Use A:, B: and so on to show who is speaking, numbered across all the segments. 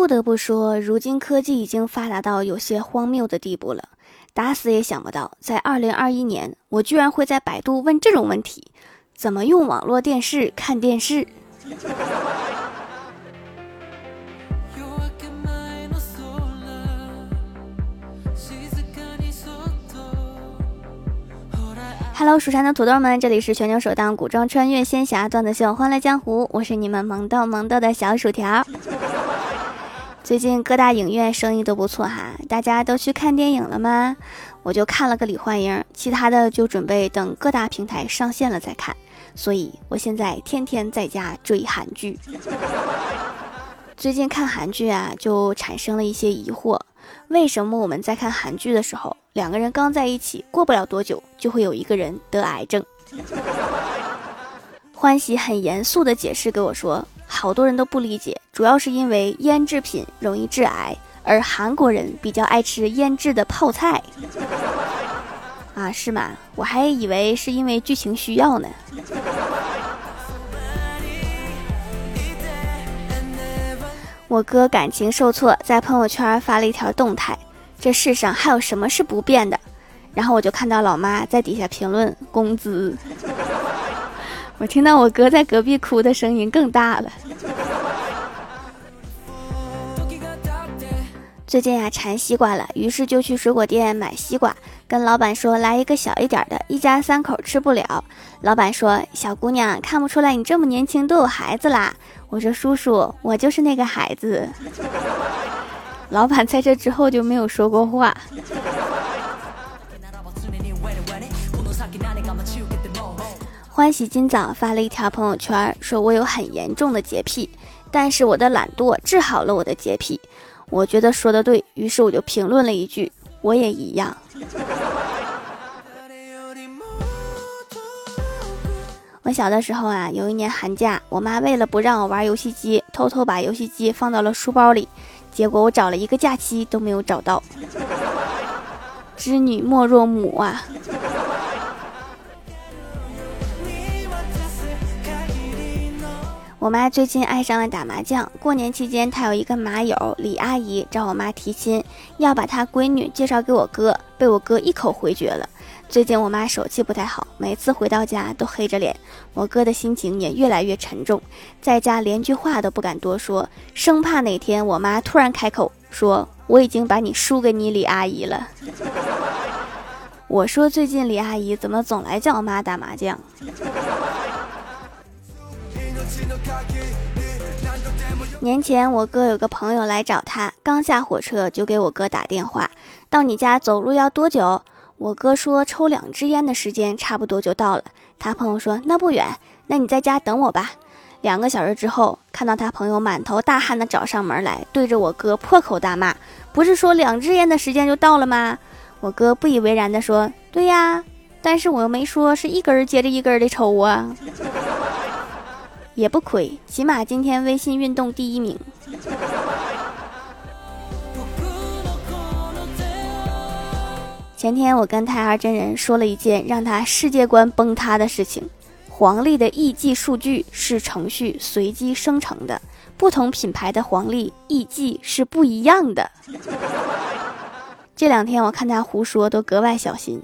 A: 不得不说，如今科技已经发达到有些荒谬的地步了。打死也想不到，在二零二一年，我居然会在百度问这种问题：怎么用网络电视看电视？Hello，蜀山的土豆们，这里是全球首档古装穿越仙侠段子秀《欢乐江湖》，我是你们萌豆萌豆的小薯条。最近各大影院生意都不错哈，大家都去看电影了吗？我就看了个李焕英，其他的就准备等各大平台上线了再看。所以我现在天天在家追韩剧。最近看韩剧啊，就产生了一些疑惑：为什么我们在看韩剧的时候？两个人刚在一起，过不了多久就会有一个人得癌症。欢喜很严肃的解释给我说，好多人都不理解，主要是因为腌制品容易致癌，而韩国人比较爱吃腌制的泡菜。啊，是吗？我还以为是因为剧情需要呢。我哥感情受挫，在朋友圈发了一条动态。这世上还有什么是不变的？然后我就看到老妈在底下评论工资。我听到我哥在隔壁哭的声音更大了。最近呀馋西瓜了，于是就去水果店买西瓜，跟老板说来一个小一点的，一家三口吃不了。老板说：“小姑娘，看不出来你这么年轻都有孩子啦。”我说：“叔叔，我就是那个孩子。”老板在这之后就没有说过话。欢喜今早发了一条朋友圈，说我有很严重的洁癖，但是我的懒惰治好了我的洁癖。我觉得说的对，于是我就评论了一句：我也一样。我小的时候啊，有一年寒假，我妈为了不让我玩游戏机，偷偷把游戏机放到了书包里。结果我找了一个假期都没有找到，织女莫若母啊！我妈最近爱上了打麻将，过年期间她有一个麻友李阿姨找我妈提亲，要把她闺女介绍给我哥，被我哥一口回绝了。最近我妈手气不太好，每次回到家都黑着脸，我哥的心情也越来越沉重，在家连句话都不敢多说，生怕哪天我妈突然开口说我已经把你输给你李阿姨了。我说最近李阿姨怎么总来叫我妈打麻将？年前我哥有个朋友来找他，刚下火车就给我哥打电话，到你家走路要多久？我哥说抽两支烟的时间差不多就到了。他朋友说那不远，那你在家等我吧。两个小时之后，看到他朋友满头大汗的找上门来，对着我哥破口大骂：“不是说两支烟的时间就到了吗？”我哥不以为然的说：“对呀，但是我又没说是一根接着一根的抽啊。”也不亏，起码今天微信运动第一名。前天我跟太二真人说了一件让他世界观崩塌的事情：黄历的艺伎数据是程序随机生成的，不同品牌的黄历艺伎是不一样的。这两天我看他胡说，都格外小心。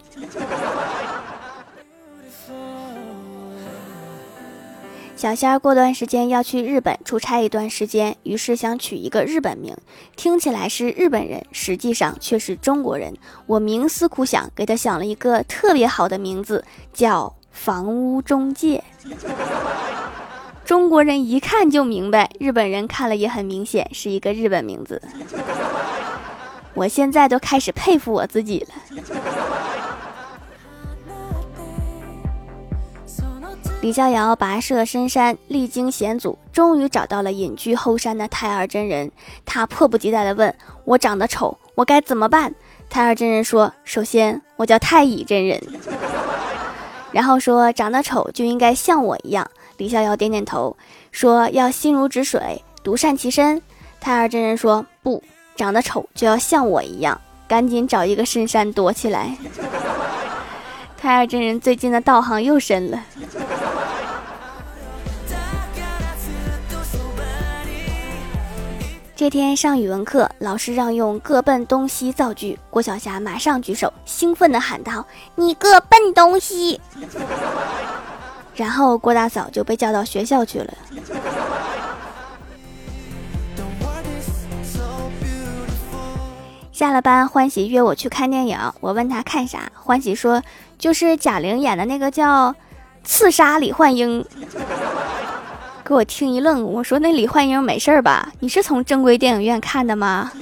A: 小仙儿过段时间要去日本出差一段时间，于是想取一个日本名，听起来是日本人，实际上却是中国人。我冥思苦想，给他想了一个特别好的名字，叫房屋中介。中国人一看就明白，日本人看了也很明显是一个日本名字。我现在都开始佩服我自己了。李逍遥跋涉深山，历经险阻，终于找到了隐居后山的太二真人。他迫不及待地问：“我长得丑，我该怎么办？”太二真人说：“首先，我叫太乙真人。”然后说：“长得丑就应该像我一样。”李逍遥点点头，说：“要心如止水，独善其身。”太二真人说：“不，长得丑就要像我一样，赶紧找一个深山躲起来。”太二真人最近的道行又深了。这天上语文课，老师让用“各奔东西”造句，郭晓霞马上举手，兴奋地喊道：“你个笨东西！” 然后郭大嫂就被叫到学校去了。下了班，欢喜约我去看电影，我问他看啥，欢喜说就是贾玲演的那个叫《刺杀李焕英》。给我听一愣，我说那李焕英没事吧？你是从正规电影院看的吗？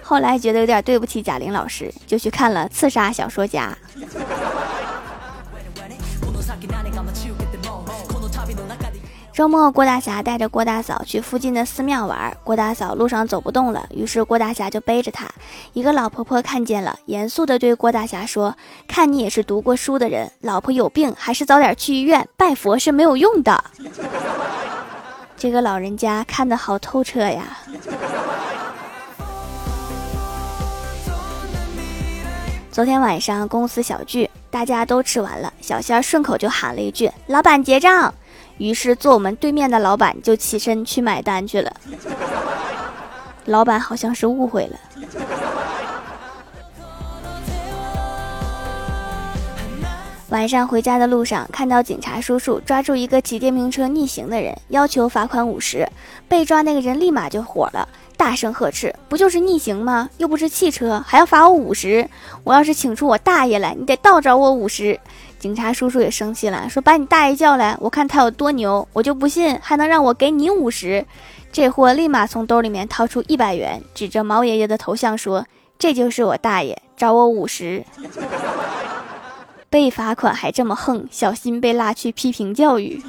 A: 后来觉得有点对不起贾玲老师，就去看了《刺杀小说家》。周末，郭大侠带着郭大嫂去附近的寺庙玩。郭大嫂路上走不动了，于是郭大侠就背着她。一个老婆婆看见了，严肃地对郭大侠说：“看你也是读过书的人，老婆有病还是早点去医院，拜佛是没有用的。”这个老人家看得好透彻呀。昨天晚上公司小聚，大家都吃完了，小仙顺口就喊了一句：“老板结账。”于是坐我们对面的老板就起身去买单去了。老板好像是误会了。晚上回家的路上，看到警察叔叔抓住一个骑电瓶车逆行的人，要求罚款五十。被抓那个人立马就火了，大声呵斥：“不就是逆行吗？又不是汽车，还要罚我五十？我要是请出我大爷来，你得倒找我五十。”警察叔叔也生气了，说：“把你大爷叫来，我看他有多牛，我就不信还能让我给你五十。”这货立马从兜里面掏出一百元，指着毛爷爷的头像说：“这就是我大爷，找我五十。”被罚款还这么横，小心被拉去批评教育。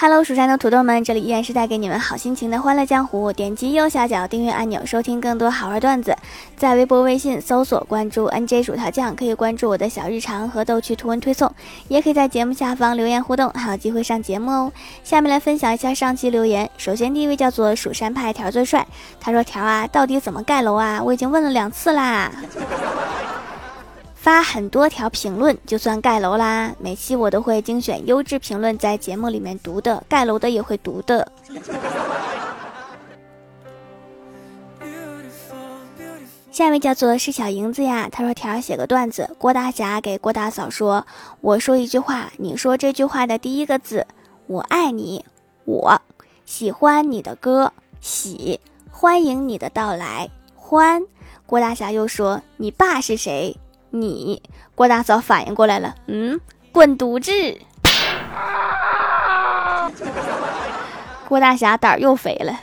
A: Hello，蜀山的土豆们，这里依然是带给你们好心情的欢乐江湖。点击右下角订阅按钮，收听更多好玩段子。在微博、微信搜索关注 NJ 薯条酱，可以关注我的小日常和逗趣图文推送，也可以在节目下方留言互动，还有机会上节目哦。下面来分享一下上期留言。首先第一位叫做蜀山派条最帅，他说：“条啊，到底怎么盖楼啊？我已经问了两次啦。”发很多条评论就算盖楼啦！每期我都会精选优质评论在节目里面读的，盖楼的也会读的。下一位叫做是小银子呀，他说：“条写个段子，郭大侠给郭大嫂说，我说一句话，你说这句话的第一个字，我爱你，我喜欢你的歌，喜欢迎你的到来，欢。”郭大侠又说：“你爸是谁？”你郭大嫂反应过来了，嗯，滚犊子！郭大侠胆儿又肥了。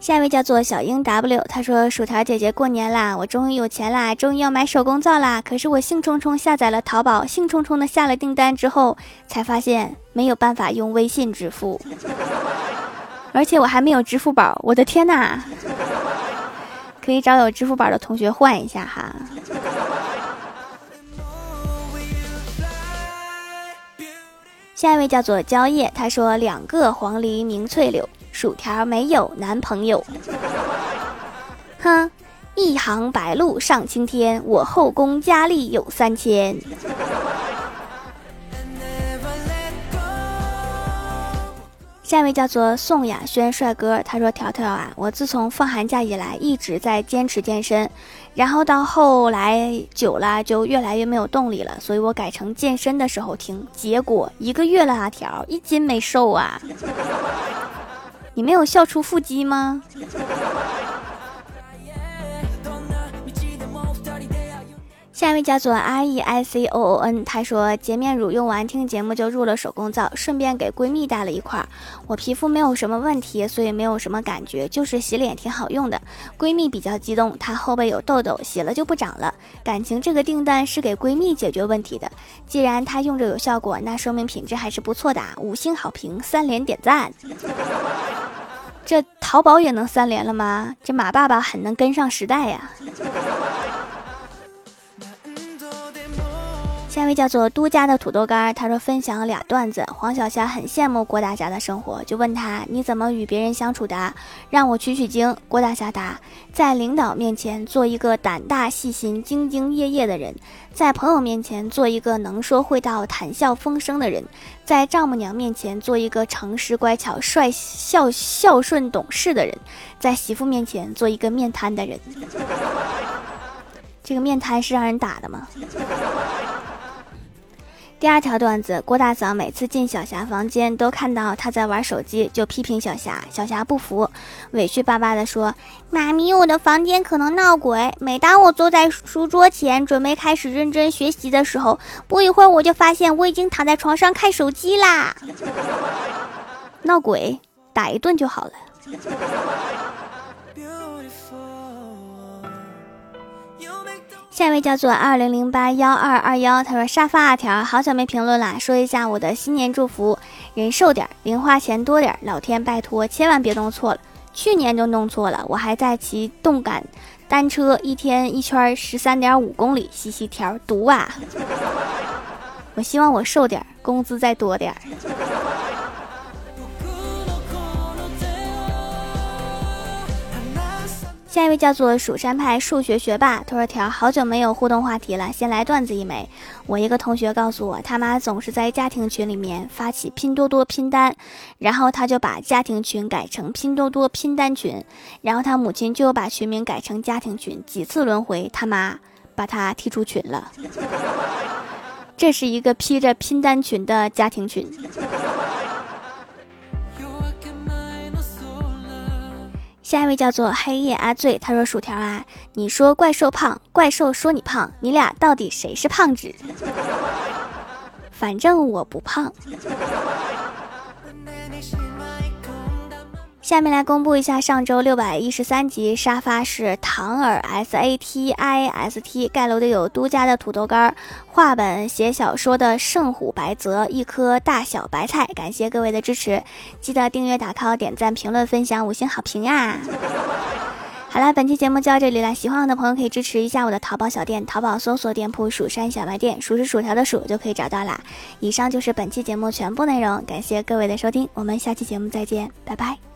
A: 下一位叫做小英 W，他说：“薯条姐姐过年啦，我终于有钱啦，终于要买手工皂啦。可是我兴冲冲下载了淘宝，兴冲冲的下了订单之后，才发现没有办法用微信支付。”而且我还没有支付宝，我的天哪！可以找有支付宝的同学换一下哈。下一位叫做蕉叶，他说两个黄鹂鸣翠柳，薯条没有男朋友。哼，一行白鹭上青天，我后宫佳丽有三千。下一位叫做宋亚轩帅哥，他说：“条条啊，我自从放寒假以来一直在坚持健身，然后到后来久了就越来越没有动力了，所以我改成健身的时候听，结果一个月了啊，条一斤没瘦啊，你没有笑出腹肌吗？”下一位叫做 R E I C O O N，他说洁面乳用完听节目就入了手工皂，顺便给闺蜜带了一块。我皮肤没有什么问题，所以没有什么感觉，就是洗脸挺好用的。闺蜜比较激动，她后背有痘痘，洗了就不长了。感情这个订单是给闺蜜解决问题的。既然她用着有效果，那说明品质还是不错的。五星好评，三连点赞。这淘宝也能三连了吗？这马爸爸很能跟上时代呀。下一位叫做都家的土豆干，他说分享俩段子。黄小霞很羡慕郭大侠的生活，就问他你怎么与别人相处的？让我取取经。郭大侠答：在领导面前做一个胆大细心、兢兢业业的人；在朋友面前做一个能说会道、谈笑风生的人；在丈母娘面前做一个诚实乖巧、帅孝孝顺懂事的人；在媳妇面前做一个面瘫的人。这个面瘫是让人打的吗？第二条段子，郭大嫂每次进小霞房间，都看到她在玩手机，就批评小霞。小霞不服，委屈巴巴地说：“妈咪，我的房间可能闹鬼。每当我坐在书桌前，准备开始认真学习的时候，不一会儿我就发现我已经躺在床上看手机啦。闹鬼，打一顿就好了。”下一位叫做二零零八幺二二幺，他说沙发条，好久没评论了，说一下我的新年祝福：人瘦点，零花钱多点，老天拜托，千万别弄错了。去年就弄错了，我还在骑动感单车，一天一圈十三点五公里，西西条毒啊！我希望我瘦点，工资再多点。下一位叫做蜀山派数学学霸，他说：“条好久没有互动话题了，先来段子一枚。我一个同学告诉我，他妈总是在家庭群里面发起拼多多拼单，然后他就把家庭群改成拼多多拼单群，然后他母亲就把群名改成家庭群，几次轮回，他妈把他踢出群了。这是一个披着拼单群的家庭群。”下一位叫做黑夜阿醉，他说：“薯条啊，你说怪兽胖，怪兽说你胖，你俩到底谁是胖子？反正我不胖。”下面来公布一下上周六百一十三集沙发是唐尔 S A T I S T 盖楼的有都家的土豆干儿，画本写小说的圣虎白泽，一颗大小白菜。感谢各位的支持，记得订阅、打 call、点赞、评论、分享、五星好评呀！好了，本期节目就到这里了，喜欢我的朋友可以支持一下我的淘宝小店，淘宝搜索店铺“蜀山小卖店”，数是薯条的数就可以找到啦。以上就是本期节目全部内容，感谢各位的收听，我们下期节目再见，拜拜。